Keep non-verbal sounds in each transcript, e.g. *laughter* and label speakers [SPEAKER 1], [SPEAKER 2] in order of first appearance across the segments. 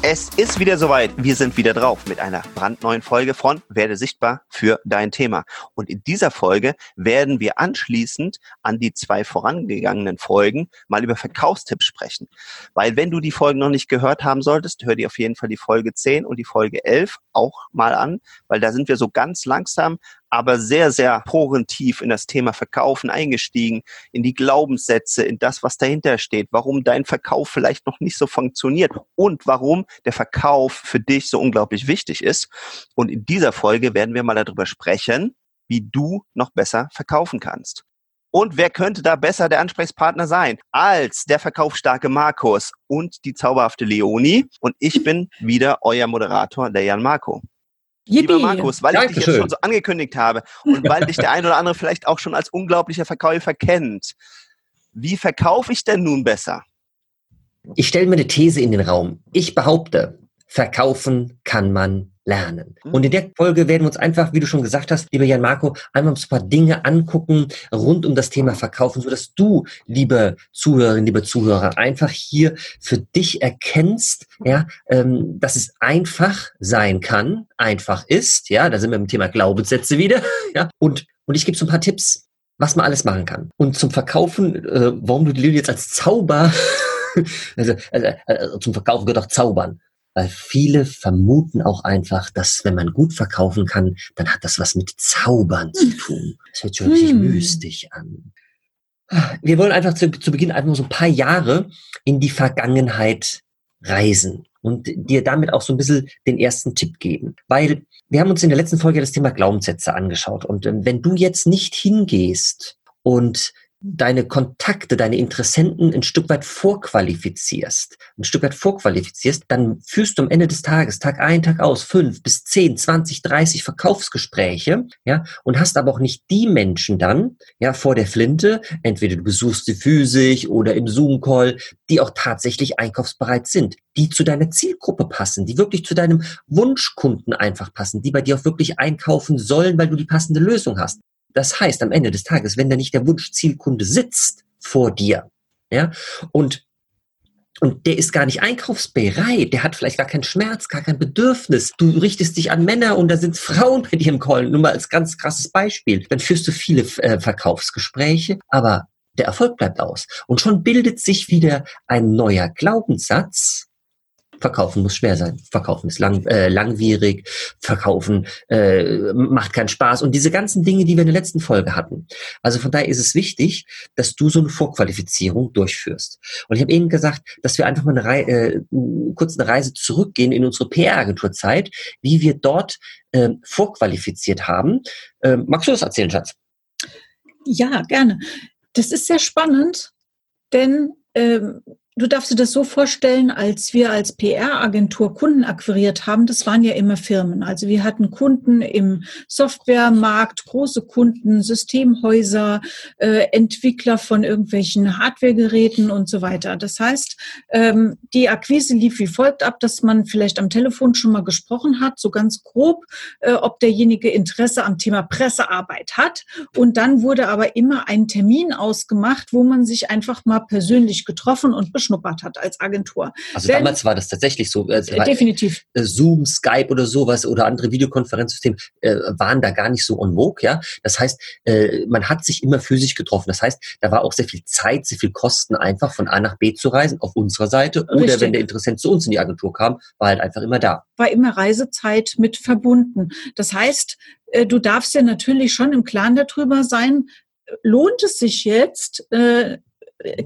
[SPEAKER 1] Es ist wieder soweit. Wir sind wieder drauf mit einer brandneuen Folge von Werde sichtbar für dein Thema. Und in dieser Folge werden wir anschließend an die zwei vorangegangenen Folgen mal über Verkaufstipps sprechen. Weil wenn du die Folgen noch nicht gehört haben solltest, hör dir auf jeden Fall die Folge 10 und die Folge 11 auch mal an, weil da sind wir so ganz langsam aber sehr, sehr porentief in das Thema Verkaufen eingestiegen, in die Glaubenssätze, in das, was dahinter steht, warum dein Verkauf vielleicht noch nicht so funktioniert und warum der Verkauf für dich so unglaublich wichtig ist. Und in dieser Folge werden wir mal darüber sprechen, wie du noch besser verkaufen kannst. Und wer könnte da besser der Ansprechpartner sein als der verkaufsstarke Markus und die zauberhafte Leonie? Und ich bin wieder euer Moderator, der Jan Marco. Yippie. Lieber Markus, weil Dankeschön. ich dich jetzt schon so angekündigt habe und weil dich der ein oder andere vielleicht auch schon als unglaublicher Verkäufer kennt, wie verkaufe ich denn nun besser?
[SPEAKER 2] Ich stelle mir eine These in den Raum. Ich behaupte, verkaufen kann man lernen. Mhm. Und in der Folge werden wir uns einfach, wie du schon gesagt hast, lieber Jan Marco, einmal ein paar Dinge angucken rund um das Thema Verkaufen, so dass du, liebe Zuhörerinnen, liebe Zuhörer, einfach hier für dich erkennst, ja, ähm, dass es einfach sein kann, einfach ist, ja, da sind wir im Thema Glaubenssätze wieder, *laughs* ja, und und ich gebe so ein paar Tipps, was man alles machen kann. Und zum Verkaufen, äh, warum du die Lilly jetzt als Zauber, *laughs* also, also, also zum Verkaufen gehört auch Zaubern weil viele vermuten auch einfach, dass wenn man gut verkaufen kann, dann hat das was mit Zaubern zu tun. Das hört sich richtig hm. mystisch an. Wir wollen einfach zu, zu Beginn einfach so ein paar Jahre in die Vergangenheit reisen und dir damit auch so ein bisschen den ersten Tipp geben. Weil wir haben uns in der letzten Folge das Thema Glaubenssätze angeschaut. Und ähm, wenn du jetzt nicht hingehst und deine Kontakte, deine Interessenten ein Stück weit vorqualifizierst, ein Stück weit vorqualifizierst, dann führst du am Ende des Tages, Tag ein, Tag aus, fünf bis zehn, zwanzig, dreißig Verkaufsgespräche, ja, und hast aber auch nicht die Menschen dann, ja, vor der Flinte, entweder du besuchst sie physisch oder im Zoom-Call, die auch tatsächlich einkaufsbereit sind, die zu deiner Zielgruppe passen, die wirklich zu deinem Wunschkunden einfach passen, die bei dir auch wirklich einkaufen sollen, weil du die passende Lösung hast. Das heißt, am Ende des Tages, wenn da nicht der Wunschzielkunde sitzt vor dir, ja, und und der ist gar nicht einkaufsbereit, der hat vielleicht gar keinen Schmerz, gar kein Bedürfnis. Du richtest dich an Männer und da sind Frauen bei dir im Call, nur mal als ganz krasses Beispiel. Dann führst du viele äh, Verkaufsgespräche, aber der Erfolg bleibt aus. Und schon bildet sich wieder ein neuer Glaubenssatz, Verkaufen muss schwer sein. Verkaufen ist lang, äh, langwierig. Verkaufen äh, macht keinen Spaß. Und diese ganzen Dinge, die wir in der letzten Folge hatten. Also von daher ist es wichtig, dass du so eine Vorqualifizierung durchführst. Und ich habe eben gesagt, dass wir einfach mal eine Rei äh, kurz eine Reise zurückgehen in unsere PR-Agenturzeit, wie wir dort äh, vorqualifiziert haben. Äh, magst du das erzählen, Schatz?
[SPEAKER 3] Ja, gerne. Das ist sehr spannend, denn ähm, Du darfst dir das so vorstellen, als wir als PR-Agentur Kunden akquiriert haben, das waren ja immer Firmen. Also wir hatten Kunden im Softwaremarkt, große Kunden, Systemhäuser, äh, Entwickler von irgendwelchen Hardwaregeräten und so weiter. Das heißt, ähm, die Akquise lief wie folgt ab, dass man vielleicht am Telefon schon mal gesprochen hat, so ganz grob, äh, ob derjenige Interesse am Thema Pressearbeit hat. Und dann wurde aber immer ein Termin ausgemacht, wo man sich einfach mal persönlich getroffen und reingeschnuppert hat als Agentur.
[SPEAKER 2] Also Denn, damals war das tatsächlich so.
[SPEAKER 3] Also definitiv.
[SPEAKER 2] Äh, Zoom, Skype oder sowas oder andere Videokonferenzsysteme äh, waren da gar nicht so on vogue, ja. Das heißt, äh, man hat sich immer physisch getroffen. Das heißt, da war auch sehr viel Zeit, sehr viel Kosten einfach von A nach B zu reisen auf unserer Seite oder Richtig. wenn der Interessent zu uns in die Agentur kam, war halt einfach immer da.
[SPEAKER 3] War immer Reisezeit mit verbunden. Das heißt, äh, du darfst ja natürlich schon im Klaren darüber sein, lohnt es sich jetzt, äh,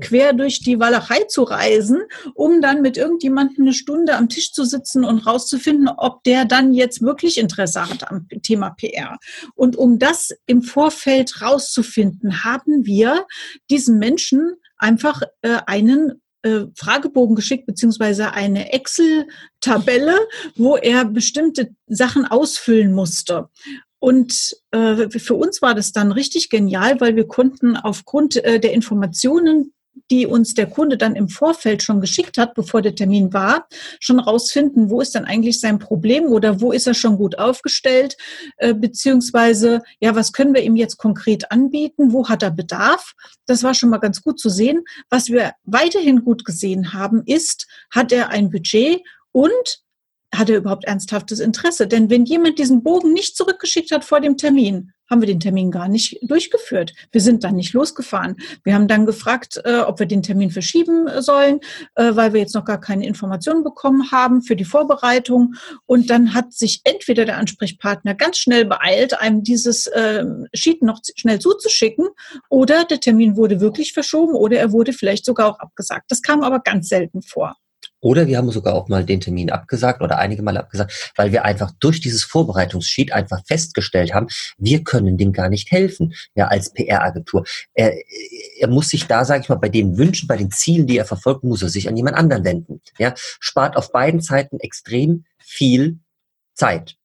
[SPEAKER 3] quer durch die Walachei zu reisen, um dann mit irgendjemandem eine Stunde am Tisch zu sitzen und rauszufinden, ob der dann jetzt wirklich Interesse hat am Thema PR. Und um das im Vorfeld rauszufinden, haben wir diesen Menschen einfach äh, einen äh, Fragebogen geschickt, beziehungsweise eine Excel-Tabelle, wo er bestimmte Sachen ausfüllen musste. Und äh, für uns war das dann richtig genial, weil wir konnten aufgrund äh, der Informationen, die uns der Kunde dann im Vorfeld schon geschickt hat, bevor der Termin war, schon rausfinden, wo ist dann eigentlich sein Problem oder wo ist er schon gut aufgestellt, äh, beziehungsweise, ja, was können wir ihm jetzt konkret anbieten, wo hat er Bedarf? Das war schon mal ganz gut zu sehen. Was wir weiterhin gut gesehen haben, ist, hat er ein Budget und hat er überhaupt ernsthaftes Interesse? Denn wenn jemand diesen Bogen nicht zurückgeschickt hat vor dem Termin, haben wir den Termin gar nicht durchgeführt. Wir sind dann nicht losgefahren. Wir haben dann gefragt, äh, ob wir den Termin verschieben äh, sollen, äh, weil wir jetzt noch gar keine Informationen bekommen haben für die Vorbereitung. Und dann hat sich entweder der Ansprechpartner ganz schnell beeilt, einem dieses äh, Sheet noch schnell zuzuschicken, oder der Termin wurde wirklich verschoben oder er wurde vielleicht sogar auch abgesagt. Das kam aber ganz selten vor.
[SPEAKER 2] Oder wir haben sogar auch mal den Termin abgesagt oder einige Mal abgesagt, weil wir einfach durch dieses Vorbereitungssheet einfach festgestellt haben, wir können dem gar nicht helfen, ja, als PR-Agentur. Er, er muss sich da, sage ich mal, bei den Wünschen, bei den Zielen, die er verfolgt, muss er sich an jemand anderen wenden. Ja, spart auf beiden Seiten extrem viel Zeit.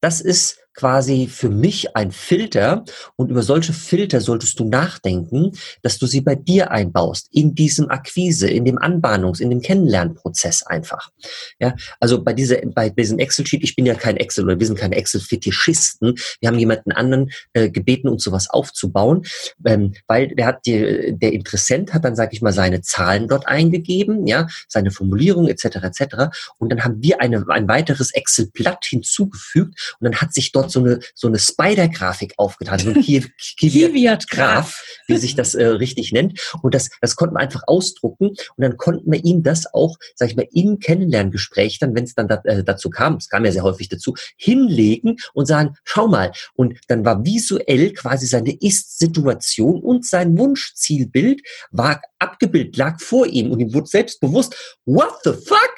[SPEAKER 2] Das ist quasi für mich ein Filter und über solche Filter solltest du nachdenken, dass du sie bei dir einbaust, in diesem Akquise, in dem Anbahnungs-, in dem Kennenlernprozess einfach. Ja, also bei dieser, bei diesem Excel-Sheet, ich bin ja kein Excel oder wir sind keine Excel-Fetischisten. Wir haben jemanden anderen äh, gebeten, uns sowas aufzubauen, ähm, weil der hat die, der Interessent hat dann, sage ich mal, seine Zahlen dort eingegeben, ja, seine Formulierung etc. etc. Und dann haben wir eine, ein weiteres Excel-Blatt hinzugefügt und dann hat sich dort dort so eine, so eine Spider-Grafik aufgetan, so ein *laughs* Kiwiat-Graph, wie sich das äh, richtig nennt. Und das, das konnten wir einfach ausdrucken und dann konnten wir ihm das auch, sag ich mal, im Kennenlerngespräch dann, wenn es dann da, äh, dazu kam, es kam ja sehr häufig dazu, hinlegen und sagen, schau mal. Und dann war visuell quasi seine Ist-Situation und sein Wunschzielbild war abgebildet, lag vor ihm und ihm wurde selbst bewusst, what the fuck?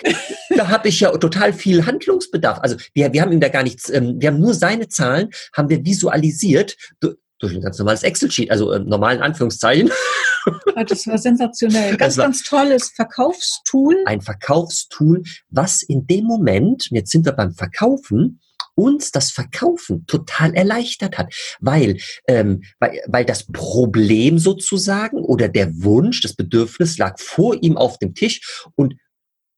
[SPEAKER 2] *laughs* da habe ich ja total viel Handlungsbedarf. Also wir, wir haben ihm da gar nichts, ähm, wir haben nur sein kleine Zahlen haben wir visualisiert durch ein ganz normales Excel-Sheet, also äh, normalen Anführungszeichen. *laughs*
[SPEAKER 3] Das war sensationell. Ganz, war ganz tolles Verkaufstool.
[SPEAKER 2] Ein Verkaufstool, was in dem Moment, jetzt sind wir beim Verkaufen, uns das Verkaufen total erleichtert hat, weil, ähm, weil, weil das Problem sozusagen oder der Wunsch, das Bedürfnis lag vor ihm auf dem Tisch und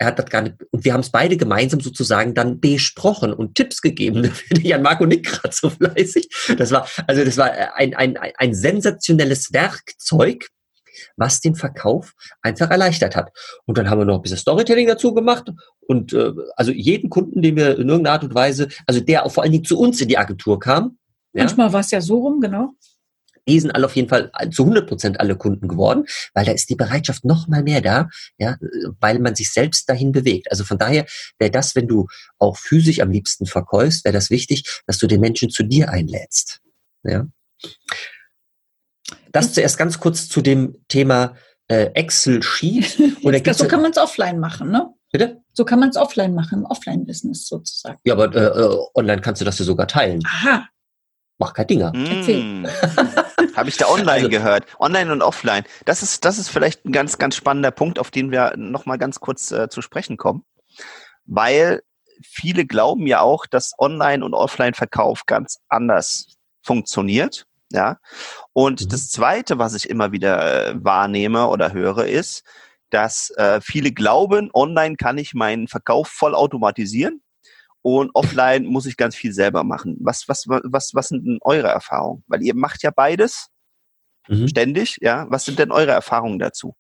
[SPEAKER 2] er hat das gar nicht, und wir haben es beide gemeinsam sozusagen dann besprochen und Tipps gegeben. *laughs* Jan Marco nickt gerade so fleißig. Das war, also das war ein, ein, ein sensationelles Werkzeug, was den Verkauf einfach erleichtert hat. Und dann haben wir noch ein bisschen Storytelling dazu gemacht und äh, also jeden Kunden, den wir in irgendeiner Art und Weise, also der auch vor allen Dingen zu uns in die Agentur kam.
[SPEAKER 3] Manchmal ja, war es ja so rum, genau
[SPEAKER 2] die sind alle auf jeden Fall zu 100 Prozent alle Kunden geworden, weil da ist die Bereitschaft noch mal mehr da, ja, weil man sich selbst dahin bewegt. Also von daher wäre das, wenn du auch physisch am liebsten verkaufst, wäre das wichtig, dass du den Menschen zu dir einlädst. Ja. Das zuerst ganz kurz zu dem Thema äh, Excel-Sheet. *laughs*
[SPEAKER 3] so kann man es offline machen, ne? Bitte? So kann man es offline machen, im Offline-Business sozusagen.
[SPEAKER 2] Ja, aber äh, äh, online kannst du das ja sogar teilen.
[SPEAKER 3] Aha.
[SPEAKER 2] Mach kein Dinger.
[SPEAKER 1] Mm. Habe ich da online also, gehört. Online und offline. Das ist, das ist vielleicht ein ganz, ganz spannender Punkt, auf den wir nochmal ganz kurz äh, zu sprechen kommen. Weil viele glauben ja auch, dass Online- und Offline-Verkauf ganz anders funktioniert. Ja. Und mhm. das zweite, was ich immer wieder äh, wahrnehme oder höre, ist, dass äh, viele glauben, online kann ich meinen Verkauf voll automatisieren und offline muss ich ganz viel selber machen. Was, was, was, was sind denn eure Erfahrungen? Weil ihr macht ja beides mhm. ständig, ja. Was sind denn eure Erfahrungen dazu?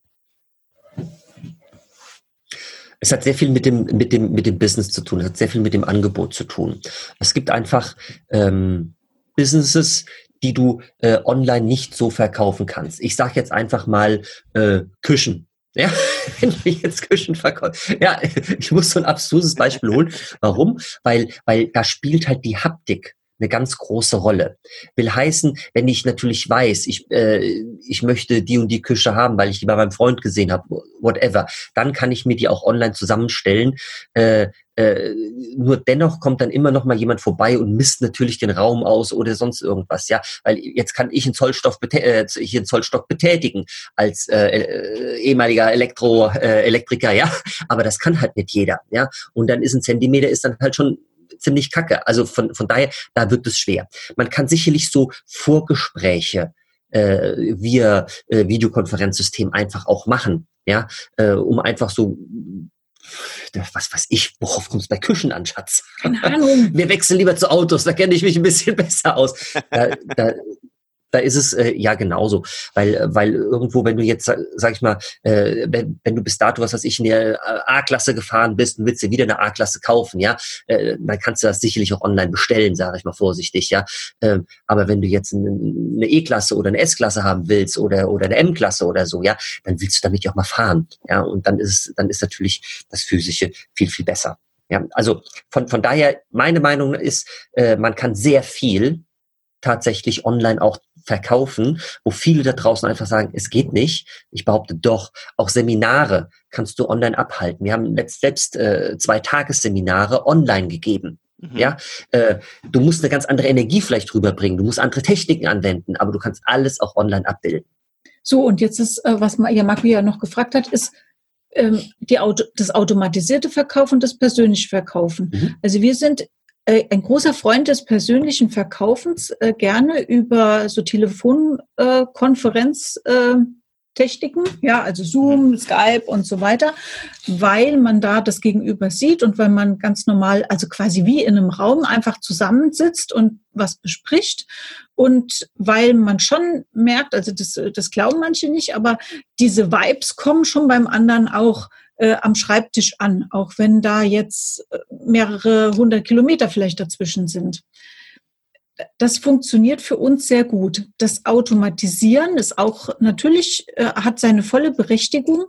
[SPEAKER 2] Es hat sehr viel mit dem, mit dem, mit dem Business zu tun. Es hat sehr viel mit dem Angebot zu tun. Es gibt einfach ähm, Businesses, die du äh, online nicht so verkaufen kannst. Ich sage jetzt einfach mal äh, Küchen. Ja, *laughs* wenn du jetzt Küchen verkaufst. Ja, *laughs* ich muss so ein abstruses Beispiel holen. Warum? Weil, weil da spielt halt die Haptik eine ganz große Rolle. Will heißen, wenn ich natürlich weiß, ich, äh, ich möchte die und die Küche haben, weil ich die bei meinem Freund gesehen habe, whatever, dann kann ich mir die auch online zusammenstellen. Äh, äh, nur dennoch kommt dann immer noch mal jemand vorbei und misst natürlich den Raum aus oder sonst irgendwas, ja, weil jetzt kann ich einen Zollstoff äh, hier einen Zollstock betätigen als äh, äh, ehemaliger Elektro äh, Elektriker, ja, aber das kann halt nicht jeder, ja, und dann ist ein Zentimeter ist dann halt schon ziemlich kacke. Also von, von daher, da wird es schwer. Man kann sicherlich so Vorgespräche äh, via äh, Videokonferenzsystem einfach auch machen, ja, äh, um einfach so was weiß ich, worauf kommt es bei Küchen an, Schatz? Keine Ahnung. *laughs* Wir wechseln lieber zu Autos, da kenne ich mich ein bisschen besser aus. Da, da, da ist es äh, ja genauso, weil weil irgendwo, wenn du jetzt, sag ich mal, äh, wenn, wenn du bis dato, was weiß ich, in der äh, A-Klasse gefahren bist und willst dir wieder eine A-Klasse kaufen, ja, äh, dann kannst du das sicherlich auch online bestellen, sage ich mal vorsichtig, ja. Ähm, aber wenn du jetzt eine, eine E-Klasse oder eine S-Klasse haben willst oder oder eine M-Klasse oder so, ja, dann willst du damit ja auch mal fahren, ja. Und dann ist dann ist natürlich das physische viel viel besser. Ja, also von, von daher, meine Meinung ist, äh, man kann sehr viel tatsächlich online auch verkaufen, wo viele da draußen einfach sagen, es geht nicht. Ich behaupte doch, auch Seminare kannst du online abhalten. Wir haben letzt, selbst äh, zwei Tagesseminare online gegeben. Mhm. Ja, äh, du musst eine ganz andere Energie vielleicht rüberbringen, du musst andere Techniken anwenden, aber du kannst alles auch online abbilden.
[SPEAKER 3] So, und jetzt ist, äh, was ja Marco ja noch gefragt hat, ist, ähm, die Auto, das automatisierte Verkaufen und das persönliche Verkaufen. Mhm. Also wir sind ein großer Freund des persönlichen Verkaufens, äh, gerne über so Telefonkonferenztechniken, äh, ja, also Zoom, mhm. Skype und so weiter, weil man da das Gegenüber sieht und weil man ganz normal, also quasi wie in einem Raum einfach zusammensitzt und was bespricht und weil man schon merkt, also das, das glauben manche nicht, aber diese Vibes kommen schon beim anderen auch äh, am Schreibtisch an, auch wenn da jetzt äh, mehrere hundert Kilometer vielleicht dazwischen sind. Das funktioniert für uns sehr gut. Das Automatisieren ist auch natürlich, äh, hat seine volle Berechtigung.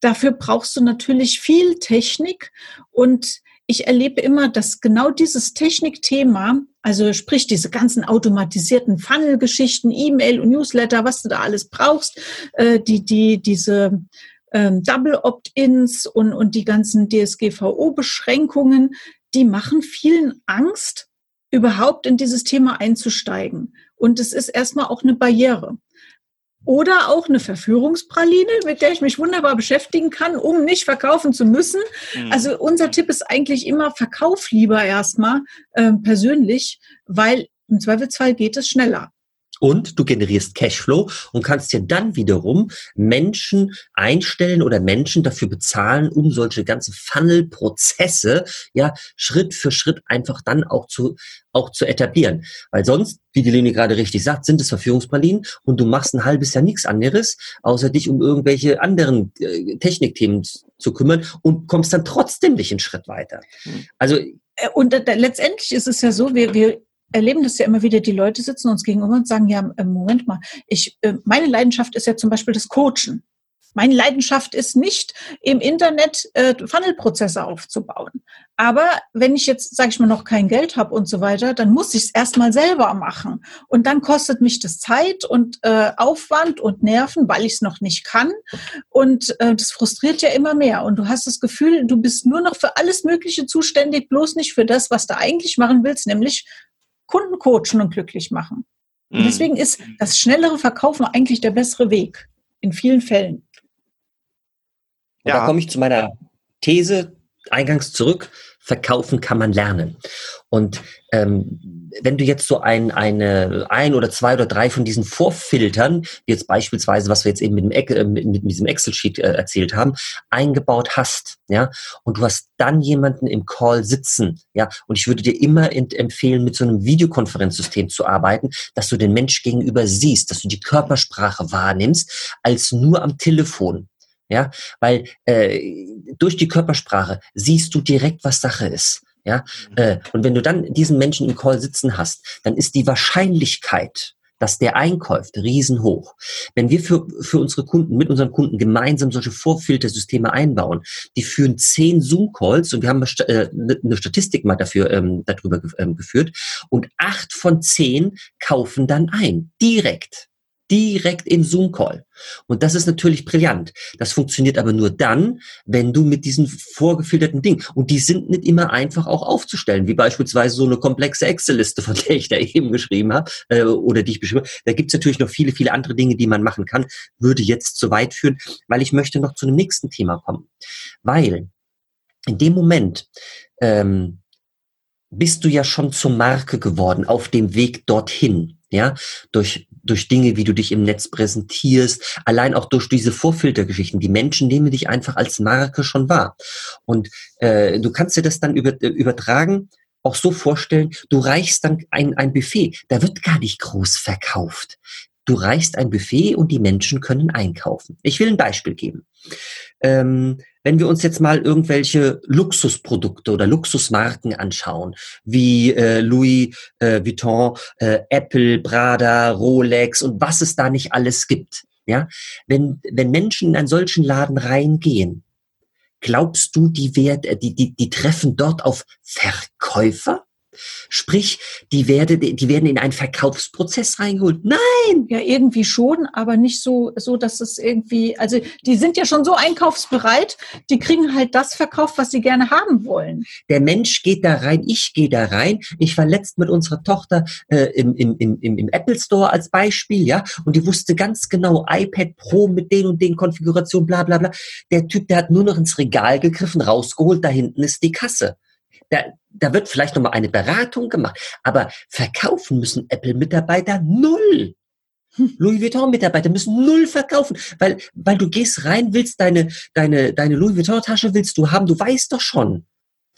[SPEAKER 3] Dafür brauchst du natürlich viel Technik und ich erlebe immer, dass genau dieses Technikthema, also sprich diese ganzen automatisierten Funnel-Geschichten, E-Mail und Newsletter, was du da alles brauchst, äh, die, die, diese ähm, Double Opt-ins und, und die ganzen DSGVO-Beschränkungen, die machen vielen Angst, überhaupt in dieses Thema einzusteigen. Und es ist erstmal auch eine Barriere. Oder auch eine Verführungspraline, mit der ich mich wunderbar beschäftigen kann, um nicht verkaufen zu müssen. Mhm. Also unser Tipp ist eigentlich immer, verkauf lieber erstmal äh, persönlich, weil im Zweifelsfall geht es schneller.
[SPEAKER 2] Und du generierst Cashflow und kannst dir dann wiederum Menschen einstellen oder Menschen dafür bezahlen, um solche ganzen Funnel-Prozesse ja Schritt für Schritt einfach dann auch zu auch zu etablieren. Weil sonst, wie die Leni gerade richtig sagt, sind es Verführungspralinen und du machst ein halbes Jahr nichts anderes, außer dich um irgendwelche anderen äh, Technikthemen zu kümmern und kommst dann trotzdem nicht einen Schritt weiter.
[SPEAKER 3] Hm. Also äh, und äh, letztendlich ist es ja so, wir, wir erleben das ja immer wieder, die Leute sitzen uns gegenüber und sagen, ja, äh, Moment mal, ich, äh, meine Leidenschaft ist ja zum Beispiel das Coachen. Meine Leidenschaft ist nicht, im Internet äh, Funnelprozesse aufzubauen. Aber wenn ich jetzt, sage ich mal, noch kein Geld habe und so weiter, dann muss ich es erstmal selber machen. Und dann kostet mich das Zeit und äh, Aufwand und Nerven, weil ich es noch nicht kann. Und äh, das frustriert ja immer mehr. Und du hast das Gefühl, du bist nur noch für alles Mögliche zuständig, bloß nicht für das, was du eigentlich machen willst, nämlich Kunden coachen und glücklich machen. Und mhm. deswegen ist das schnellere Verkaufen eigentlich der bessere Weg. In vielen Fällen.
[SPEAKER 2] Ja. Da komme ich zu meiner These eingangs zurück. Verkaufen kann man lernen. Und ähm, wenn du jetzt so ein, eine, ein oder zwei oder drei von diesen Vorfiltern, wie jetzt beispielsweise, was wir jetzt eben mit, dem, äh, mit, mit diesem Excel-Sheet äh, erzählt haben, eingebaut hast, ja, und du hast dann jemanden im Call sitzen, ja, und ich würde dir immer empfehlen, mit so einem Videokonferenzsystem zu arbeiten, dass du den Mensch gegenüber siehst, dass du die Körpersprache wahrnimmst, als nur am Telefon. Ja, weil äh, durch die Körpersprache siehst du direkt, was Sache ist. Ja, mhm. äh, und wenn du dann diesen Menschen im Call sitzen hast, dann ist die Wahrscheinlichkeit, dass der einkäuft, riesenhoch. Wenn wir für, für unsere Kunden, mit unseren Kunden gemeinsam solche Vorfiltersysteme einbauen, die führen zehn Zoom-Calls und wir haben äh, eine Statistik mal dafür ähm, darüber ähm, geführt und acht von zehn kaufen dann ein, direkt direkt in Zoom-Call. Und das ist natürlich brillant. Das funktioniert aber nur dann, wenn du mit diesen vorgefilterten Dingen, und die sind nicht immer einfach auch aufzustellen, wie beispielsweise so eine komplexe Excel-Liste, von der ich da *laughs* eben geschrieben habe, äh, oder die ich beschrieben habe. Da gibt es natürlich noch viele, viele andere Dinge, die man machen kann, würde jetzt zu weit führen, weil ich möchte noch zu einem nächsten Thema kommen. Weil in dem Moment, ähm, bist du ja schon zur Marke geworden auf dem Weg dorthin ja, durch, durch Dinge, wie du dich im Netz präsentierst, allein auch durch diese Vorfiltergeschichten. Die Menschen nehmen dich einfach als Marke schon wahr. Und äh, du kannst dir das dann über, äh, übertragen, auch so vorstellen, du reichst dann ein, ein Buffet, da wird gar nicht groß verkauft. Du reichst ein Buffet und die Menschen können einkaufen. Ich will ein Beispiel geben. Ähm, wenn wir uns jetzt mal irgendwelche Luxusprodukte oder Luxusmarken anschauen, wie äh, Louis äh, Vuitton, äh, Apple, Prada, Rolex und was es da nicht alles gibt, ja, wenn, wenn Menschen in einen solchen Laden reingehen, glaubst du, die, werd, äh, die, die, die treffen dort auf Verkäufer? Sprich, die, werde, die werden in einen Verkaufsprozess reingeholt. Nein!
[SPEAKER 3] Ja, irgendwie schon, aber nicht so, so, dass es irgendwie, also die sind ja schon so einkaufsbereit, die kriegen halt das verkauft, was sie gerne haben wollen.
[SPEAKER 2] Der Mensch geht da rein, ich gehe da rein. Ich war letzt mit unserer Tochter äh, im, im, im, im Apple Store als Beispiel, ja, und die wusste ganz genau, iPad Pro mit den und den Konfigurationen, bla bla bla. Der Typ, der hat nur noch ins Regal gegriffen, rausgeholt, da hinten ist die Kasse. Da, da wird vielleicht nochmal eine Beratung gemacht, aber verkaufen müssen Apple-Mitarbeiter null. Hm. Louis Vuitton-Mitarbeiter müssen null verkaufen, weil, weil du gehst rein, willst deine, deine, deine Louis Vuitton-Tasche willst du haben, du weißt doch schon,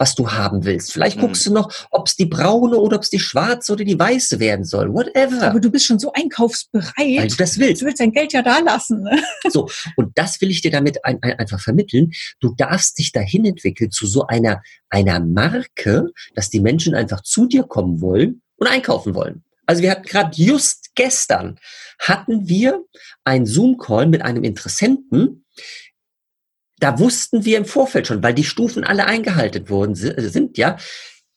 [SPEAKER 2] was du haben willst. Vielleicht mhm. guckst du noch, ob es die braune oder ob es die schwarze oder die weiße werden soll. Whatever.
[SPEAKER 3] Aber du bist schon so einkaufsbereit.
[SPEAKER 2] Weil du das willst.
[SPEAKER 3] Du willst dein Geld ja da lassen. Ne?
[SPEAKER 2] So, und das will ich dir damit ein, ein, einfach vermitteln. Du darfst dich dahin entwickeln zu so einer, einer Marke, dass die Menschen einfach zu dir kommen wollen und einkaufen wollen. Also wir hatten gerade just gestern hatten wir einen Zoom-Call mit einem Interessenten, da wussten wir im Vorfeld schon, weil die Stufen alle eingehalten worden äh, sind, ja,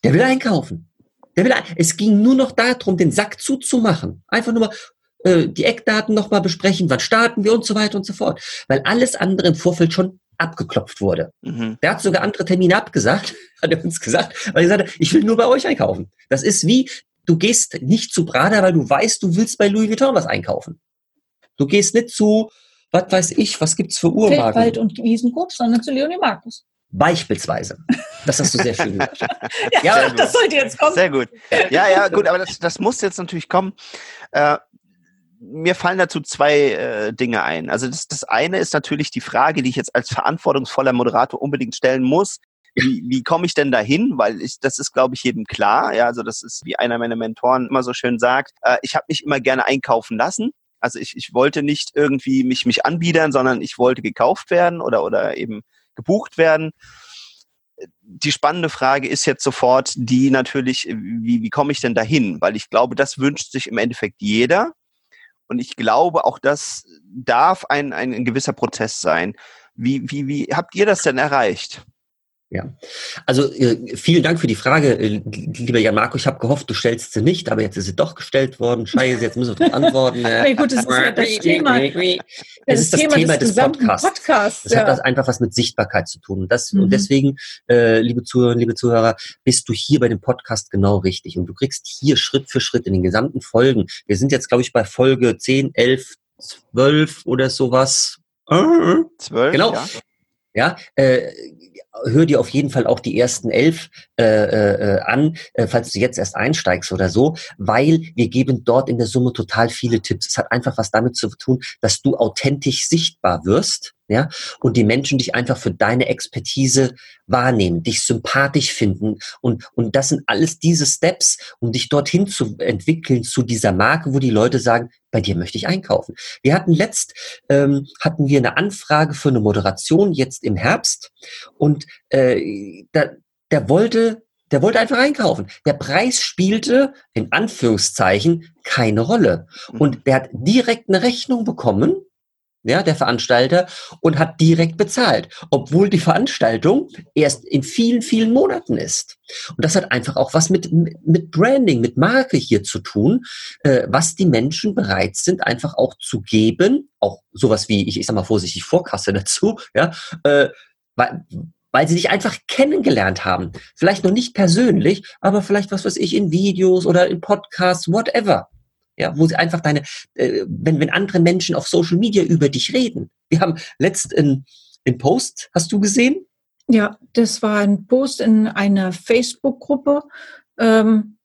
[SPEAKER 2] der will einkaufen. Der will, ein es ging nur noch darum, den Sack zuzumachen. Einfach nur mal äh, die Eckdaten nochmal besprechen, wann starten wir und so weiter und so fort. Weil alles andere im Vorfeld schon abgeklopft wurde. Mhm. Der hat sogar andere Termine abgesagt, *laughs* hat er uns gesagt, weil er sagte, ich will nur bei euch einkaufen. Das ist wie, du gehst nicht zu Prada, weil du weißt, du willst bei Louis Vuitton was einkaufen. Du gehst nicht zu was weiß ich, was gibt's für Urmarken?
[SPEAKER 3] Feldwald und Wiesengrub, sondern zu Leonie Markus.
[SPEAKER 2] Beispielsweise. Das hast du sehr schön
[SPEAKER 3] gesagt. *laughs* ja, ja das sollte jetzt kommen.
[SPEAKER 1] Sehr gut. Ja, ja, gut, aber das, das muss jetzt natürlich kommen. Äh, mir fallen dazu zwei äh, Dinge ein. Also das, das eine ist natürlich die Frage, die ich jetzt als verantwortungsvoller Moderator unbedingt stellen muss. Wie, wie komme ich denn dahin? Weil ich, das ist, glaube ich, jedem klar. Ja, also das ist, wie einer meiner Mentoren immer so schön sagt, äh, ich habe mich immer gerne einkaufen lassen. Also ich, ich wollte nicht irgendwie mich, mich anbiedern, sondern ich wollte gekauft werden oder, oder eben gebucht werden. Die spannende Frage ist jetzt sofort die natürlich, wie, wie komme ich denn dahin? Weil ich glaube, das wünscht sich im Endeffekt jeder. Und ich glaube, auch das darf ein, ein, gewisser Prozess sein. Wie, wie, wie habt ihr das denn erreicht?
[SPEAKER 2] Ja, also äh, vielen Dank für die Frage, äh, lieber Jan Marco. Ich habe gehofft, du stellst sie nicht, aber jetzt ist sie doch gestellt worden. Scheiße, jetzt müssen wir darauf antworten. *laughs*
[SPEAKER 3] nee, gut, das ist ja das Thema.
[SPEAKER 2] Das, ist das Thema, Thema des, des Podcasts. Podcasts. Das ja. hat das einfach was mit Sichtbarkeit zu tun. Und, das, mhm. und deswegen, äh, liebe Zuhörer, liebe Zuhörer, bist du hier bei dem Podcast genau richtig. Und du kriegst hier Schritt für Schritt in den gesamten Folgen. Wir sind jetzt, glaube ich, bei Folge 10, 11, 12 oder sowas.
[SPEAKER 1] 12,
[SPEAKER 2] genau. Ja. Ja, äh, hör dir auf jeden Fall auch die ersten elf äh, äh, an, äh, falls du jetzt erst einsteigst oder so, weil wir geben dort in der Summe total viele Tipps. Es hat einfach was damit zu tun, dass du authentisch sichtbar wirst ja, und die Menschen dich einfach für deine Expertise wahrnehmen, dich sympathisch finden und, und das sind alles diese Steps, um dich dorthin zu entwickeln zu dieser Marke, wo die Leute sagen, bei dir möchte ich einkaufen. Wir hatten letzt, ähm, hatten wir eine Anfrage für eine Moderation jetzt im Herbst und äh, da, der wollte Der wollte einfach einkaufen. Der Preis spielte in Anführungszeichen keine Rolle.
[SPEAKER 1] Mhm.
[SPEAKER 2] Und der hat direkt eine Rechnung bekommen, ja, der Veranstalter, und hat direkt bezahlt, obwohl die Veranstaltung erst in vielen, vielen Monaten ist. Und das hat einfach auch was mit, mit Branding, mit Marke hier zu tun, äh, was die Menschen bereit sind, einfach auch zu geben, auch sowas wie, ich, ich sag mal vorsichtig, Vorkasse dazu, ja, äh, weil, weil sie dich einfach kennengelernt haben. Vielleicht noch nicht persönlich, aber vielleicht was weiß ich in Videos oder in Podcasts, whatever. Ja, wo sie einfach deine, äh, wenn, wenn andere Menschen auf Social Media über dich reden. Wir haben letzt in, in Post, hast du gesehen?
[SPEAKER 3] Ja, das war ein Post in einer Facebook-Gruppe. Ähm,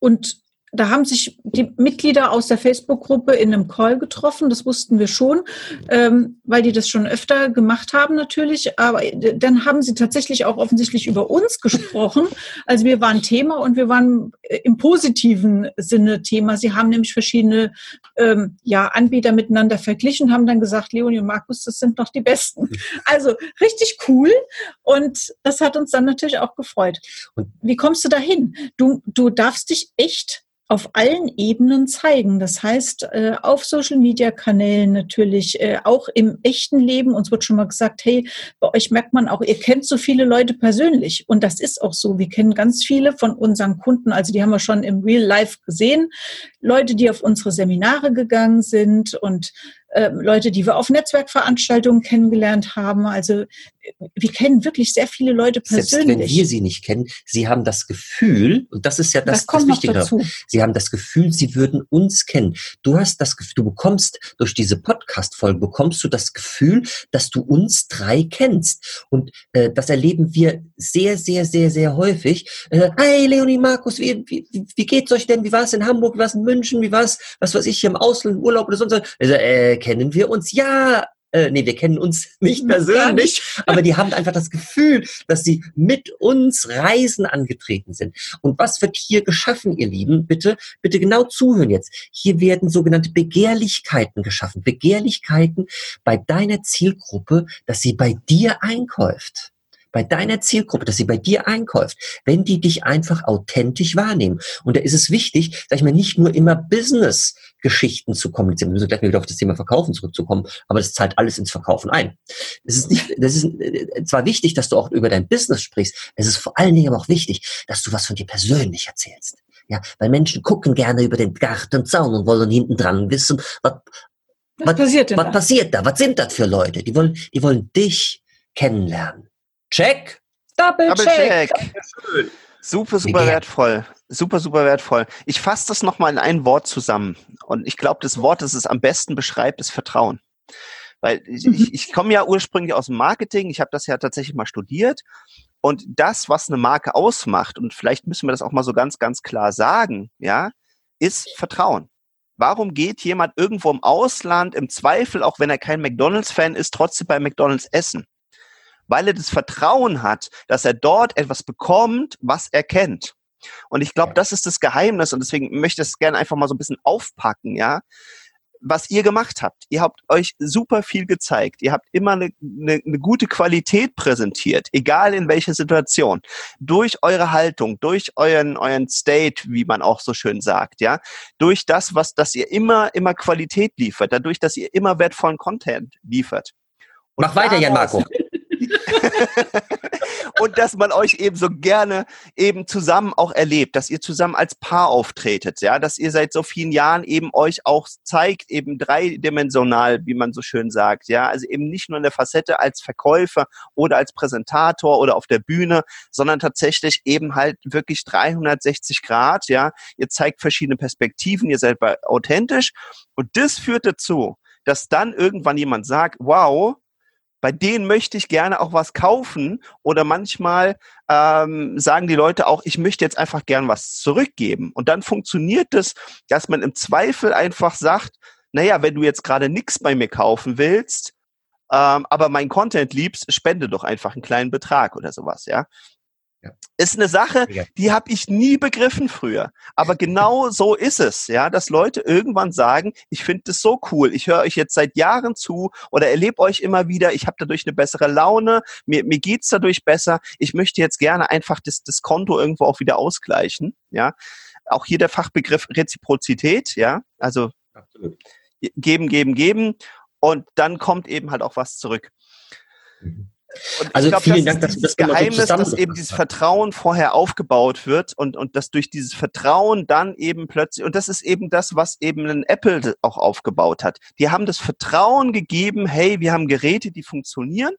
[SPEAKER 3] und da haben sich die Mitglieder aus der Facebook-Gruppe in einem Call getroffen. Das wussten wir schon, ähm, weil die das schon öfter gemacht haben natürlich. Aber dann haben sie tatsächlich auch offensichtlich über uns gesprochen. *laughs* Also wir waren Thema und wir waren äh, im positiven Sinne Thema. Sie haben nämlich verschiedene ähm, ja, Anbieter miteinander verglichen, haben dann gesagt, Leonie und Markus, das sind noch die Besten. *laughs* Also richtig cool. Und das hat uns dann natürlich auch gefreut. Wie kommst du dahin? Du, du darfst dich echt auf allen Ebenen zeigen. Das heißt, äh, auf Social-Media-Kanälen natürlich, äh, auch im echten Leben. Uns wird schon mal gesagt, hey, bei euch merkt man auch, ihr kennt so viele Leute persönlich. Und das ist auch so. Wir kennen ganz viele von unseren Kunden, also die haben wir schon im Real Life gesehen. Leute, die auf unsere Seminare gegangen sind und äh, Leute, die wir auf Netzwerkveranstaltungen kennengelernt haben. Also wir kennen wirklich sehr viele Leute persönlich.
[SPEAKER 2] Selbst wenn wir sie nicht kennen, sie haben das Gefühl, und das ist ja das,
[SPEAKER 3] das,
[SPEAKER 2] das Wichtige, dazu. sie haben das Gefühl, sie würden uns kennen. Du hast das Gefühl, du bekommst durch diese Podcast-Folge, bekommst du das Gefühl, dass du uns drei kennst. Und äh, das erleben wir sehr, sehr, sehr, sehr häufig. Äh, hey Leonie, Markus, wie, wie, wie geht's euch denn? Wie war es in Hamburg? Wie war es in München? Wie war es, was weiß ich, hier im Ausland, im Urlaub oder sonst was? Also, äh, kennen wir uns? Ja, äh, nee, wir kennen uns *laughs* nicht persönlich, aber die haben einfach das Gefühl, dass sie mit uns Reisen angetreten sind. Und was wird hier geschaffen, ihr Lieben? Bitte, bitte genau zuhören jetzt. Hier werden sogenannte Begehrlichkeiten geschaffen. Begehrlichkeiten bei deiner Zielgruppe, dass sie bei dir einkauft bei deiner Zielgruppe, dass sie bei dir einkauft, wenn die dich einfach authentisch wahrnehmen. Und da ist es wichtig, sag ich mal, nicht nur immer Business-Geschichten zu kommunizieren. Wir müssen gleich wieder auf das Thema Verkaufen zurückzukommen, aber das zahlt alles ins Verkaufen ein. Es ist nicht, das ist äh, zwar wichtig, dass du auch über dein Business sprichst, es ist vor allen Dingen aber auch wichtig, dass du was von dir persönlich erzählst. Ja, weil Menschen gucken gerne über den Gartenzaun und wollen hinten dran wissen, was, was, was passiert, was da? passiert da? Was sind das für Leute? Die wollen, die wollen dich kennenlernen. Check.
[SPEAKER 3] Double, Double check. check.
[SPEAKER 1] Super, super wertvoll. Super, super wertvoll. Ich fasse das nochmal in ein Wort zusammen. Und ich glaube, das Wort, das es am besten beschreibt, ist Vertrauen. Weil ich, mhm. ich, ich komme ja ursprünglich aus dem Marketing. Ich habe das ja tatsächlich mal studiert. Und das, was eine Marke ausmacht, und vielleicht müssen wir das auch mal so ganz, ganz klar sagen, ja, ist Vertrauen. Warum geht jemand irgendwo im Ausland im Zweifel, auch wenn er kein McDonalds-Fan ist, trotzdem bei McDonalds essen? Weil er das Vertrauen hat, dass er dort etwas bekommt, was er kennt. Und ich glaube, das ist das Geheimnis und deswegen möchte ich es gerne einfach mal so ein bisschen aufpacken, ja. Was ihr gemacht habt. Ihr habt euch super viel gezeigt. Ihr habt immer eine, eine, eine gute Qualität präsentiert, egal in welcher Situation. Durch eure Haltung, durch euren, euren State, wie man auch so schön sagt, ja. Durch das, was, dass ihr immer, immer Qualität liefert, dadurch, dass ihr immer wertvollen Content liefert.
[SPEAKER 2] Und Mach weiter, Jan Marco. *laughs*
[SPEAKER 1] und dass man euch eben so gerne eben zusammen auch erlebt, dass ihr zusammen als Paar auftretet, ja, dass ihr seit so vielen Jahren eben euch auch zeigt, eben dreidimensional, wie man so schön sagt, ja, also eben nicht nur in der Facette als Verkäufer oder als Präsentator oder auf der Bühne, sondern tatsächlich eben halt wirklich 360 Grad, ja, ihr zeigt verschiedene Perspektiven, ihr seid authentisch. Und das führt dazu, dass dann irgendwann jemand sagt, wow, bei denen möchte ich gerne auch was kaufen oder manchmal ähm, sagen die Leute auch, ich möchte jetzt einfach gern was zurückgeben. Und dann funktioniert es, dass man im Zweifel einfach sagt, naja, wenn du jetzt gerade nichts bei mir kaufen willst, ähm, aber mein Content liebst, spende doch einfach einen kleinen Betrag oder sowas, ja. Ist eine Sache, die habe ich nie begriffen früher. Aber genau so ist es, ja, dass Leute irgendwann sagen, ich finde das so cool, ich höre euch jetzt seit Jahren zu oder erlebe euch immer wieder, ich habe dadurch eine bessere Laune, mir, mir geht's dadurch besser, ich möchte jetzt gerne einfach das, das Konto irgendwo auch wieder ausgleichen, ja. Auch hier der Fachbegriff Reziprozität, ja, also Absolut. geben, geben, geben und dann kommt eben halt auch was zurück. Mhm. Und also glaub, vielen Dank, dass du das Geheimnis, so dass eben dieses Vertrauen vorher aufgebaut wird und, und dass durch dieses Vertrauen dann eben plötzlich, und das ist eben das, was eben ein Apple auch aufgebaut hat. Die haben das Vertrauen gegeben, hey, wir haben Geräte, die funktionieren.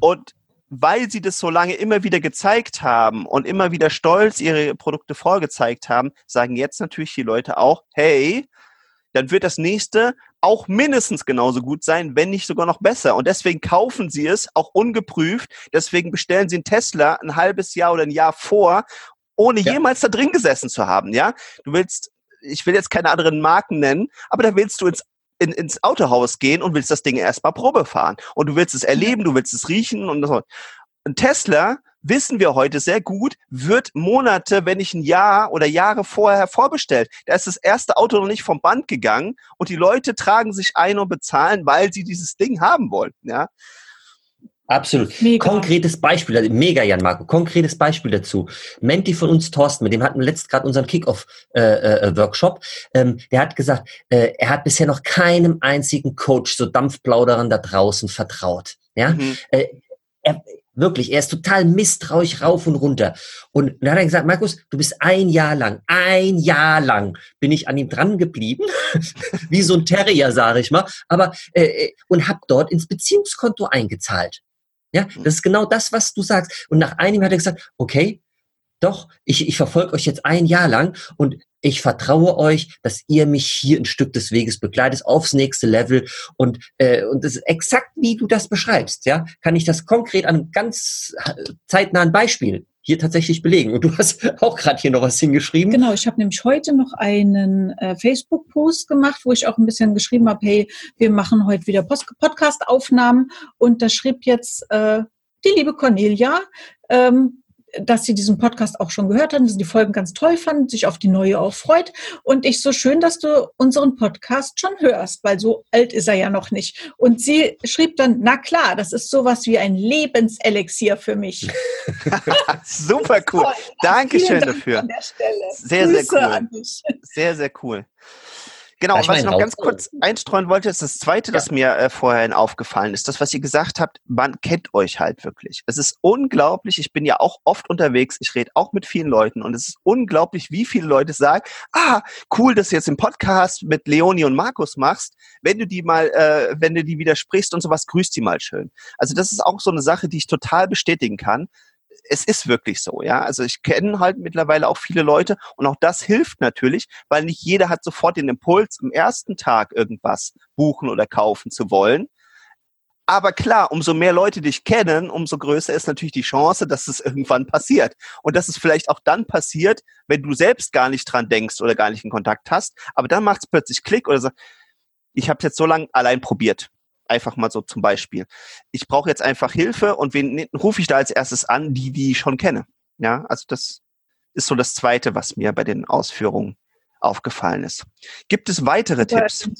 [SPEAKER 1] Und weil sie das so lange immer wieder gezeigt haben und immer wieder stolz ihre Produkte vorgezeigt haben, sagen jetzt natürlich die Leute auch, hey, dann wird das nächste auch mindestens genauso gut sein, wenn nicht sogar noch besser. Und deswegen kaufen sie es auch ungeprüft. Deswegen bestellen sie einen Tesla ein halbes Jahr oder ein Jahr vor, ohne ja. jemals da drin gesessen zu haben. Ja, du willst, ich will jetzt keine anderen Marken nennen, aber da willst du ins in, ins Autohaus gehen und willst das Ding erstmal Probe fahren. Und du willst es erleben, du willst es riechen und so. Ein Tesla wissen wir heute sehr gut, wird Monate, wenn nicht ein Jahr oder Jahre vorher vorbestellt. Da ist das erste Auto noch nicht vom Band gegangen und die Leute tragen sich ein und bezahlen, weil sie dieses Ding haben wollen. Ja.
[SPEAKER 2] Absolut. Mega. Konkretes Beispiel, also mega Jan Marco, konkretes Beispiel dazu. Menti von uns, Thorsten, mit dem hatten wir letzt gerade unseren Kick-Off-Workshop. Äh, äh, ähm, der hat gesagt, äh, er hat bisher noch keinem einzigen Coach so Dampfplauderern da draußen vertraut. Ja, mhm. Äh, er, Wirklich, er ist total misstrauisch rauf und runter. Und dann hat er gesagt, Markus, du bist ein Jahr lang, ein Jahr lang bin ich an ihm dran geblieben, *laughs* wie so ein Terrier, sage ich mal, aber äh, äh und habe dort ins Beziehungskonto eingezahlt. Ja, das ist genau das, was du sagst. Und nach einem hat er gesagt, okay, doch, ich, ich verfolge euch jetzt ein Jahr lang und ich vertraue euch, dass ihr mich hier ein Stück des Weges begleitet aufs nächste Level und äh, und das ist exakt wie du das beschreibst, ja, kann ich das konkret an einem ganz äh, zeitnahen Beispiel hier tatsächlich belegen. Und du *laughs* hast auch gerade hier noch was hingeschrieben.
[SPEAKER 3] Genau, ich habe nämlich heute noch einen äh, Facebook-Post gemacht, wo ich auch ein bisschen geschrieben habe, hey, wir machen heute wieder Podcast-Aufnahmen. Und da schrieb jetzt äh, die liebe Cornelia, ähm, dass sie diesen Podcast auch schon gehört haben, dass sie die Folgen ganz toll fanden, sich auf die neue auch freut. Und ich so schön, dass du unseren Podcast schon hörst, weil so alt ist er ja noch nicht. Und sie schrieb dann, na klar, das ist sowas wie ein Lebenselixier für mich. *laughs*
[SPEAKER 1] Super cool. Dankeschön Dank dafür. Sehr, sehr cool. Sehr, sehr cool. Genau, was ich noch ganz kurz einstreuen wollte, ist das Zweite, ja. das mir äh, vorhin aufgefallen ist. Das, was ihr gesagt habt, man kennt euch halt wirklich. Es ist unglaublich, ich bin ja auch oft unterwegs, ich rede auch mit vielen Leuten und es ist unglaublich, wie viele Leute sagen, ah, cool, dass du jetzt den Podcast mit Leonie und Markus machst. Wenn du die mal, äh, wenn du die widersprichst und sowas, grüßt die mal schön. Also das ist auch so eine Sache, die ich total bestätigen kann es ist wirklich so, ja. Also ich kenne halt mittlerweile auch viele Leute und auch das hilft natürlich, weil nicht jeder hat sofort den Impuls, am ersten Tag irgendwas buchen oder kaufen zu wollen. Aber klar, umso mehr Leute dich kennen, umso größer ist natürlich die Chance, dass es irgendwann passiert. Und dass es vielleicht auch dann passiert, wenn du selbst gar nicht dran denkst oder gar nicht in Kontakt hast. Aber dann macht es plötzlich Klick oder so, ich habe es jetzt so lange allein probiert einfach mal so zum Beispiel. Ich brauche jetzt einfach Hilfe und wen rufe ich da als erstes an, die, die ich schon kenne. Ja, also das ist so das Zweite, was mir bei den Ausführungen aufgefallen ist. Gibt es weitere Tipps?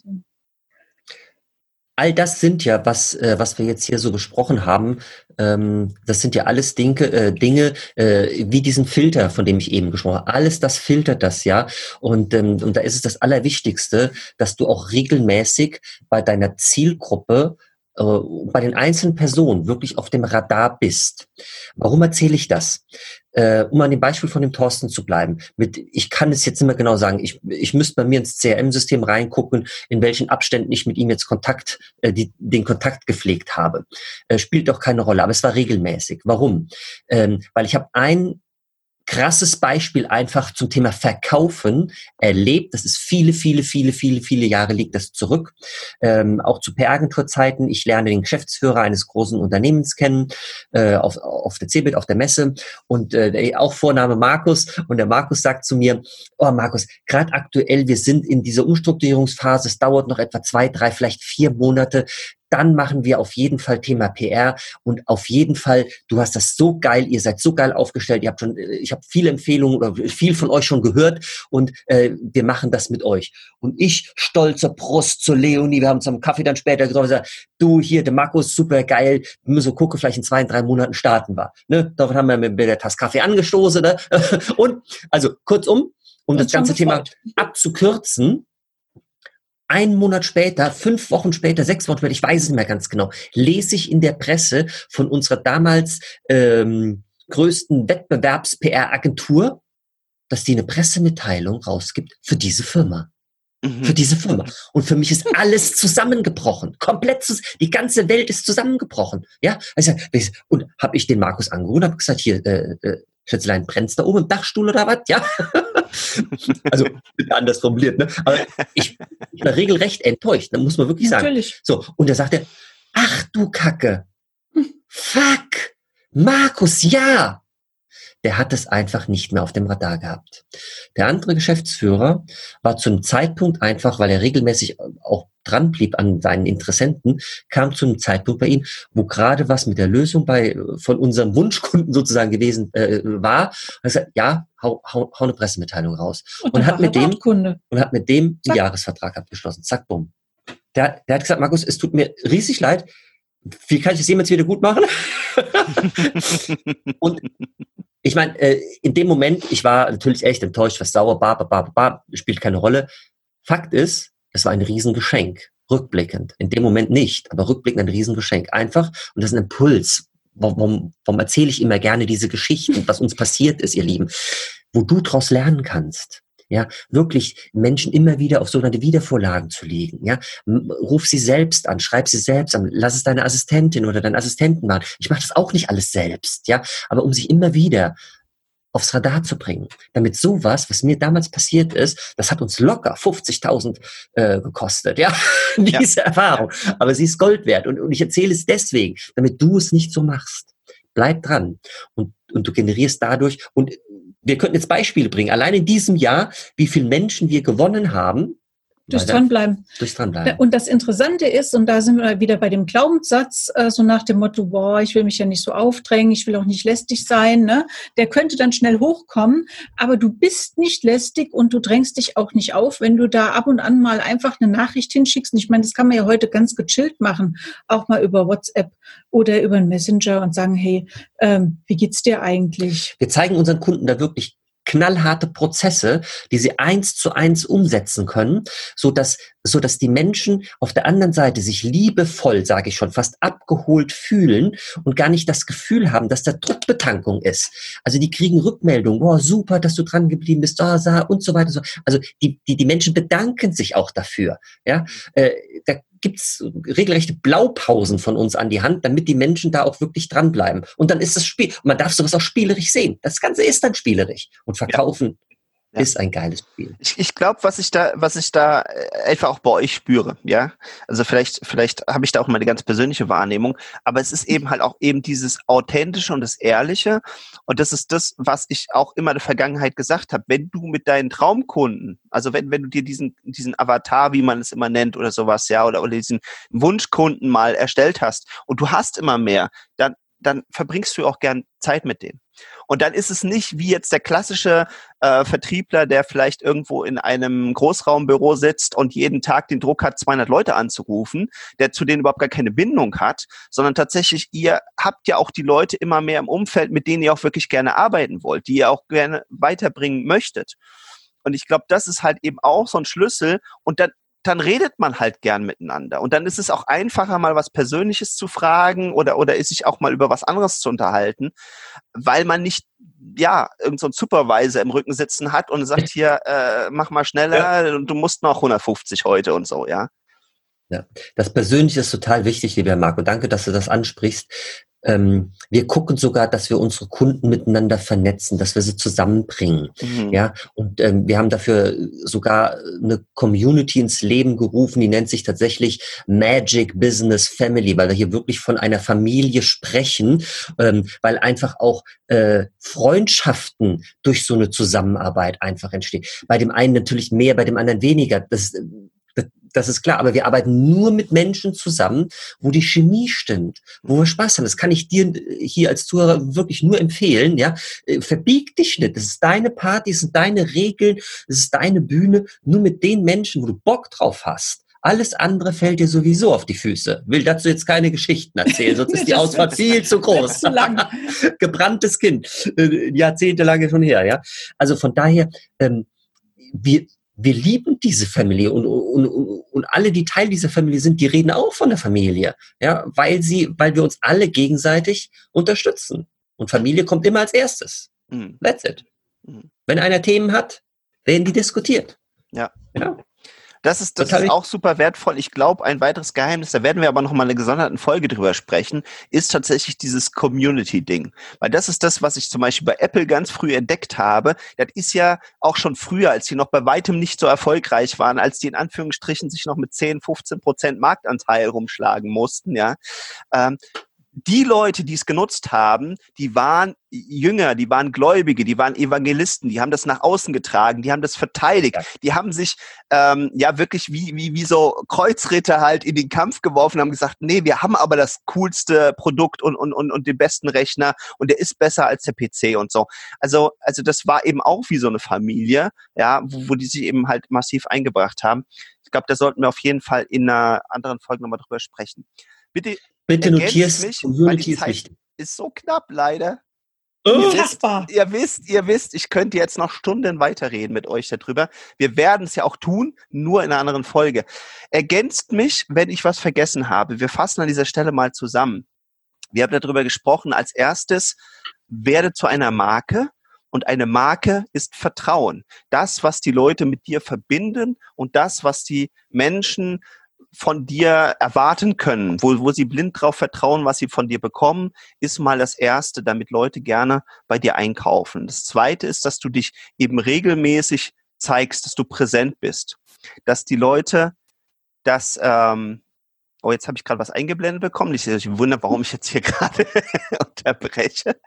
[SPEAKER 2] All das sind ja, was, äh, was wir jetzt hier so besprochen haben, ähm, das sind ja alles Dinge, äh, Dinge äh, wie diesen Filter, von dem ich eben gesprochen habe. Alles das filtert das ja. Und, ähm, und da ist es das Allerwichtigste, dass du auch regelmäßig bei deiner Zielgruppe äh, bei den einzelnen Personen wirklich auf dem Radar bist. Warum erzähle ich das? Äh, um an dem Beispiel von dem Thorsten zu bleiben. Mit, ich kann es jetzt immer genau sagen, ich, ich müsste bei mir ins CRM-System reingucken, in welchen Abständen ich mit ihm jetzt Kontakt, äh, die, den Kontakt gepflegt habe. Äh, spielt doch keine Rolle, aber es war regelmäßig. Warum? Ähm, weil ich habe ein krasses Beispiel einfach zum Thema Verkaufen erlebt. Das ist viele, viele, viele, viele, viele Jahre liegt das zurück. Ähm, auch zu PR-Agenturzeiten. Ich lerne den Geschäftsführer eines großen Unternehmens kennen, äh, auf, auf der CeBIT, auf der Messe und äh, auch Vorname Markus. Und der Markus sagt zu mir, oh Markus, gerade aktuell, wir sind in dieser Umstrukturierungsphase, es dauert noch etwa zwei, drei, vielleicht vier Monate dann machen wir auf jeden Fall Thema PR und auf jeden Fall, du hast das so geil, ihr seid so geil aufgestellt, ihr habt schon, äh, ich habe viele Empfehlungen oder viel von euch schon gehört und äh, wir machen das mit euch. Und ich, stolzer Brust zu Leonie, wir haben uns am Kaffee dann später getroffen, gesagt, du hier, der Markus, super geil, wir müssen gucken, vielleicht in zwei, drei Monaten starten wir. Ne? Davon haben wir mit der Tasse Kaffee angestoßen. Ne? *laughs* Und also kurzum, um das ganze Thema abzukürzen, ein Monat später, fünf Wochen später, sechs Wochen später, ich weiß es nicht mehr ganz genau, lese ich in der Presse von unserer damals ähm, größten Wettbewerbs-PR-Agentur, dass die eine Pressemitteilung rausgibt für diese Firma. Mhm. Für diese Firma. Und für mich ist alles zusammengebrochen. Komplett, zus die ganze Welt ist zusammengebrochen. Ja, also, und habe ich den Markus angerufen und habe gesagt, hier, äh, äh, Schätzelein, brennt's da oben im Dachstuhl oder was? Ja. *laughs* also, anders formuliert, ne? Aber ich, ich war regelrecht enttäuscht, da muss man wirklich sagen. Natürlich. So, und er sagte, ach du Kacke. Fuck. Markus, ja der hat es einfach nicht mehr auf dem Radar gehabt. Der andere Geschäftsführer war zum Zeitpunkt einfach, weil er regelmäßig auch dran blieb an seinen Interessenten, kam zu einem Zeitpunkt bei ihm, wo gerade was mit der Lösung bei von unserem *laughs* Wunschkunden sozusagen gewesen äh, war. Er sagt, ja, hau, hau, hau eine Pressemitteilung raus und, und hat mit dem Kunde. und hat mit dem einen Jahresvertrag abgeschlossen. Zack, bumm. Der, der hat gesagt, Markus, es tut mir riesig leid. Wie kann ich das jemals wieder gut machen? *laughs* und ich meine, äh, in dem Moment, ich war natürlich echt enttäuscht, was sauer, ba, ba, ba, ba, spielt keine Rolle. Fakt ist, es war ein Riesengeschenk. Rückblickend. In dem Moment nicht, aber rückblickend ein Riesengeschenk. Einfach, und das ist ein Impuls. Warum, warum erzähle ich immer gerne diese Geschichten, was uns passiert ist, ihr Lieben? Wo du daraus lernen kannst ja, wirklich Menschen immer wieder auf sogenannte Wiedervorlagen zu legen, ja, ruf sie selbst an, schreib sie selbst an, lass es deine Assistentin oder deinen Assistenten machen. Ich mache das auch nicht alles selbst, ja, aber um sich immer wieder aufs Radar zu bringen, damit sowas, was mir damals passiert ist, das hat uns locker 50.000 äh, gekostet, ja, *laughs* diese ja. Erfahrung. Aber sie ist Gold wert und, und ich erzähle es deswegen, damit du es nicht so machst. Bleib dran und, und du generierst dadurch und wir könnten jetzt Beispiele bringen. Allein in diesem Jahr, wie viele Menschen wir gewonnen haben,
[SPEAKER 3] Durchs Dranbleiben.
[SPEAKER 2] Durchs Dranbleiben.
[SPEAKER 3] Und das Interessante ist, und da sind wir wieder bei dem Glaubenssatz, äh, so nach dem Motto, boah, ich will mich ja nicht so aufdrängen, ich will auch nicht lästig sein, ne? der könnte dann schnell hochkommen, aber du bist nicht lästig und du drängst dich auch nicht auf, wenn du da ab und an mal einfach eine Nachricht hinschickst. Und ich meine, das kann man ja heute ganz gechillt machen, auch mal über WhatsApp oder über einen Messenger und sagen, hey, ähm, wie geht's dir eigentlich?
[SPEAKER 2] Wir zeigen unseren Kunden da wirklich knallharte Prozesse, die sie eins zu eins umsetzen können, so dass so dass die Menschen auf der anderen Seite sich liebevoll, sage ich schon, fast abgeholt fühlen und gar nicht das Gefühl haben, dass da Druckbetankung ist. Also die kriegen Rückmeldungen, boah, super, dass du dran geblieben bist, da, da und so weiter. So. Also die, die, die Menschen bedanken sich auch dafür. Ja, äh, da gibt's regelrechte Blaupausen von uns an die Hand, damit die Menschen da auch wirklich dranbleiben. Und dann ist das Spiel, man darf sowas auch spielerisch sehen. Das Ganze ist dann spielerisch. Und verkaufen ja. ist ein geiles Spiel.
[SPEAKER 1] Ich, ich glaube, was ich da, was ich da äh, einfach auch bei euch spüre, ja. Also vielleicht, vielleicht habe ich da auch meine ganz persönliche Wahrnehmung, aber es ist eben halt auch eben dieses Authentische und das Ehrliche. Und das ist das, was ich auch immer in der Vergangenheit gesagt habe. Wenn du mit deinen Traumkunden, also wenn, wenn du dir diesen, diesen Avatar, wie man es immer nennt oder sowas, ja, oder, oder diesen Wunschkunden mal erstellt hast und du hast immer mehr, dann, dann verbringst du auch gern Zeit mit denen. Und dann ist es nicht wie jetzt der klassische äh, Vertriebler, der vielleicht irgendwo in einem Großraumbüro sitzt und jeden Tag den Druck hat, 200 Leute anzurufen, der zu denen überhaupt gar keine Bindung hat, sondern tatsächlich ihr habt ja auch die Leute immer mehr im Umfeld, mit denen ihr auch wirklich gerne arbeiten wollt, die ihr auch gerne weiterbringen möchtet. Und ich glaube, das ist halt eben auch so ein Schlüssel. Und dann dann redet man halt gern miteinander. Und dann ist es auch einfacher, mal was Persönliches zu fragen oder, oder ist sich auch mal über was anderes zu unterhalten, weil man nicht, ja, irgendein so Supervisor im Rücken sitzen hat und sagt hier, äh, mach mal schneller, ja. du musst noch 150 heute und so, ja.
[SPEAKER 2] Ja, das Persönliche ist total wichtig, lieber Marco. Danke, dass du das ansprichst. Ähm, wir gucken sogar, dass wir unsere Kunden miteinander vernetzen, dass wir sie zusammenbringen. Mhm. Ja, und ähm, wir haben dafür sogar eine Community ins Leben gerufen, die nennt sich tatsächlich Magic Business Family, weil wir hier wirklich von einer Familie sprechen, ähm, weil einfach auch äh, Freundschaften durch so eine Zusammenarbeit einfach entstehen. Bei dem einen natürlich mehr, bei dem anderen weniger. Das das ist klar. Aber wir arbeiten nur mit Menschen zusammen, wo die Chemie stimmt, wo wir Spaß haben. Das kann ich dir hier als Zuhörer wirklich nur empfehlen. Ja, äh, verbieg dich nicht. Das ist deine Party, das sind deine Regeln, das ist deine Bühne. Nur mit den Menschen, wo du Bock drauf hast. Alles andere fällt dir sowieso auf die Füße. Will dazu jetzt keine Geschichten erzählen, sonst ist die *laughs* Auswahl viel zu groß. *laughs* Zu *laughs* Gebranntes Kind, äh, jahrzehntelang schon her. Ja, also von daher, ähm, wir wir lieben diese Familie und, und, und alle, die Teil dieser Familie sind, die reden auch von der Familie, ja, weil sie, weil wir uns alle gegenseitig unterstützen. Und Familie kommt immer als erstes. Mhm. That's it. Mhm. Wenn einer Themen hat, werden die diskutiert.
[SPEAKER 1] Ja. ja. Das ist, das, das ist auch super wertvoll. Ich glaube, ein weiteres Geheimnis, da werden wir aber noch mal eine gesonderten Folge drüber sprechen, ist tatsächlich dieses Community-Ding. Weil das ist das, was ich zum Beispiel bei Apple ganz früh entdeckt habe. Das ist ja auch schon früher, als die noch bei weitem nicht so erfolgreich waren, als die in Anführungsstrichen sich noch mit 10, 15 Prozent Marktanteil rumschlagen mussten, ja. Ähm, die Leute, die es genutzt haben, die waren Jünger, die waren Gläubige, die waren Evangelisten, die haben das nach außen getragen, die haben das verteidigt, die haben sich ähm, ja wirklich wie, wie, wie so Kreuzritter halt in den Kampf geworfen, haben gesagt, nee, wir haben aber das coolste Produkt und, und, und, und den besten Rechner und der ist besser als der PC und so. Also, also das war eben auch wie so eine Familie, ja, wo, wo die sich eben halt massiv eingebracht haben. Ich glaube, da sollten wir auf jeden Fall in einer anderen Folge nochmal drüber sprechen. Bitte
[SPEAKER 2] Bitte notierst, mich,
[SPEAKER 1] Community ist wichtig. Ist so knapp, leider. Oh. Ihr, wisst, ihr wisst, ihr wisst, ich könnte jetzt noch Stunden weiterreden mit euch darüber. Wir werden es ja auch tun, nur in einer anderen Folge. Ergänzt mich, wenn ich was vergessen habe. Wir fassen an dieser Stelle mal zusammen. Wir haben darüber gesprochen. Als erstes, werde zu einer Marke. Und eine Marke ist Vertrauen. Das, was die Leute mit dir verbinden und das, was die Menschen von dir erwarten können, wo, wo sie blind drauf vertrauen, was sie von dir bekommen, ist mal das Erste, damit Leute gerne bei dir einkaufen. Das Zweite ist, dass du dich eben regelmäßig zeigst, dass du präsent bist, dass die Leute das, ähm, oh, jetzt habe ich gerade was eingeblendet bekommen. Ich, ich wundere, warum ich jetzt hier *laughs* gerade unterbreche.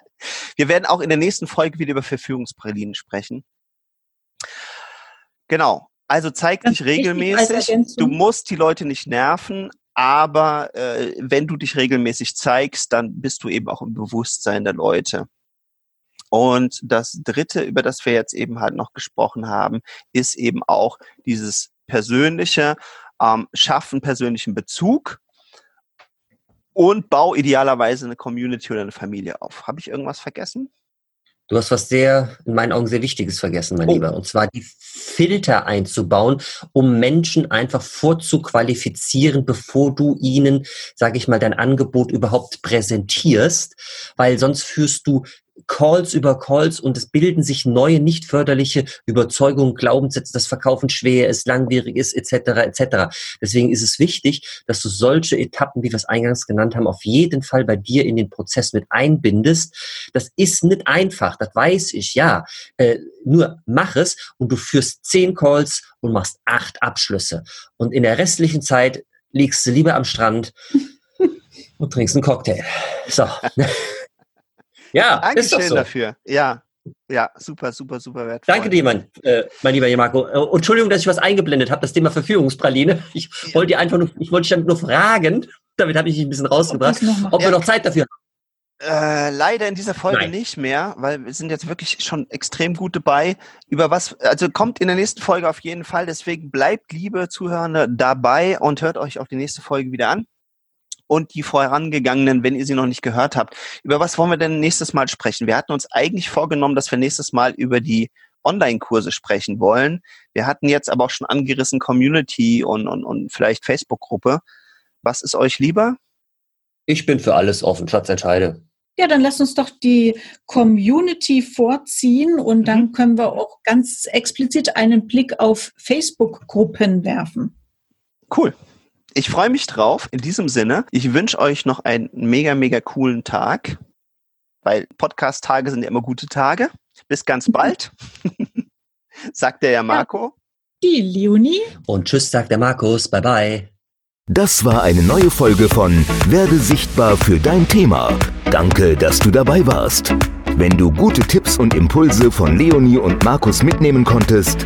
[SPEAKER 1] Wir werden auch in der nächsten Folge wieder über Verfügungspralinen sprechen. Genau. Also zeig dich regelmäßig. Du musst die Leute nicht nerven, aber äh, wenn du dich regelmäßig zeigst, dann bist du eben auch im Bewusstsein der Leute. Und das Dritte, über das wir jetzt eben halt noch gesprochen haben, ist eben auch dieses persönliche ähm, Schaffen persönlichen Bezug und bau idealerweise eine Community oder eine Familie auf. Habe ich irgendwas vergessen?
[SPEAKER 2] Du hast was sehr, in meinen Augen sehr Wichtiges vergessen, mein oh. Lieber. Und zwar die Filter einzubauen, um Menschen einfach vorzuqualifizieren, bevor du ihnen, sage ich mal, dein Angebot überhaupt präsentierst. Weil sonst führst du Calls über Calls und es bilden sich neue, nicht förderliche Überzeugungen, Glaubenssätze, dass Verkaufen schwer ist, langwierig ist, etc. etc. Deswegen ist es wichtig, dass du solche Etappen, wie wir es eingangs genannt haben, auf jeden Fall bei dir in den Prozess mit einbindest. Das ist nicht einfach, das weiß ich, ja. Äh, nur mach es und du führst zehn Calls und machst acht Abschlüsse. Und in der restlichen Zeit liegst du lieber am Strand *laughs* und trinkst einen Cocktail. So. *laughs*
[SPEAKER 1] Ja, Dankeschön ist so. dafür. Ja, ja, super, super, super wertvoll.
[SPEAKER 2] Danke dir, mein, äh, mein lieber Marco. Äh, Entschuldigung, dass ich was eingeblendet habe, das Thema Verführungspraline. Ich ja. wollte dir einfach nur, ich wollte dich damit nur fragen, damit habe ich dich ein bisschen rausgebracht, ob, ob wir noch Zeit dafür haben.
[SPEAKER 1] Äh, leider in dieser Folge Nein. nicht mehr, weil wir sind jetzt wirklich schon extrem gut dabei. Über was, also kommt in der nächsten Folge auf jeden Fall. Deswegen bleibt, liebe Zuhörende, dabei und hört euch auch die nächste Folge wieder an und die vorangegangenen, wenn ihr sie noch nicht gehört habt. Über was wollen wir denn nächstes Mal sprechen? Wir hatten uns eigentlich vorgenommen, dass wir nächstes Mal über die Online-Kurse sprechen wollen. Wir hatten jetzt aber auch schon angerissen Community und, und, und vielleicht Facebook-Gruppe. Was ist euch lieber?
[SPEAKER 2] Ich bin für alles offen, Schatz, entscheide.
[SPEAKER 3] Ja, dann lass uns doch die Community vorziehen und dann mhm. können wir auch ganz explizit einen Blick auf Facebook-Gruppen werfen.
[SPEAKER 1] Cool. Ich freue mich drauf. In diesem Sinne, ich wünsche euch noch einen mega, mega coolen Tag, weil Podcast-Tage sind ja immer gute Tage. Bis ganz bald, *laughs* sagt der ja Marco.
[SPEAKER 3] Die Leonie.
[SPEAKER 2] Und tschüss, sagt der Markus. Bye, bye.
[SPEAKER 4] Das war eine neue Folge von Werde sichtbar für dein Thema. Danke, dass du dabei warst. Wenn du gute Tipps und Impulse von Leonie und Markus mitnehmen konntest,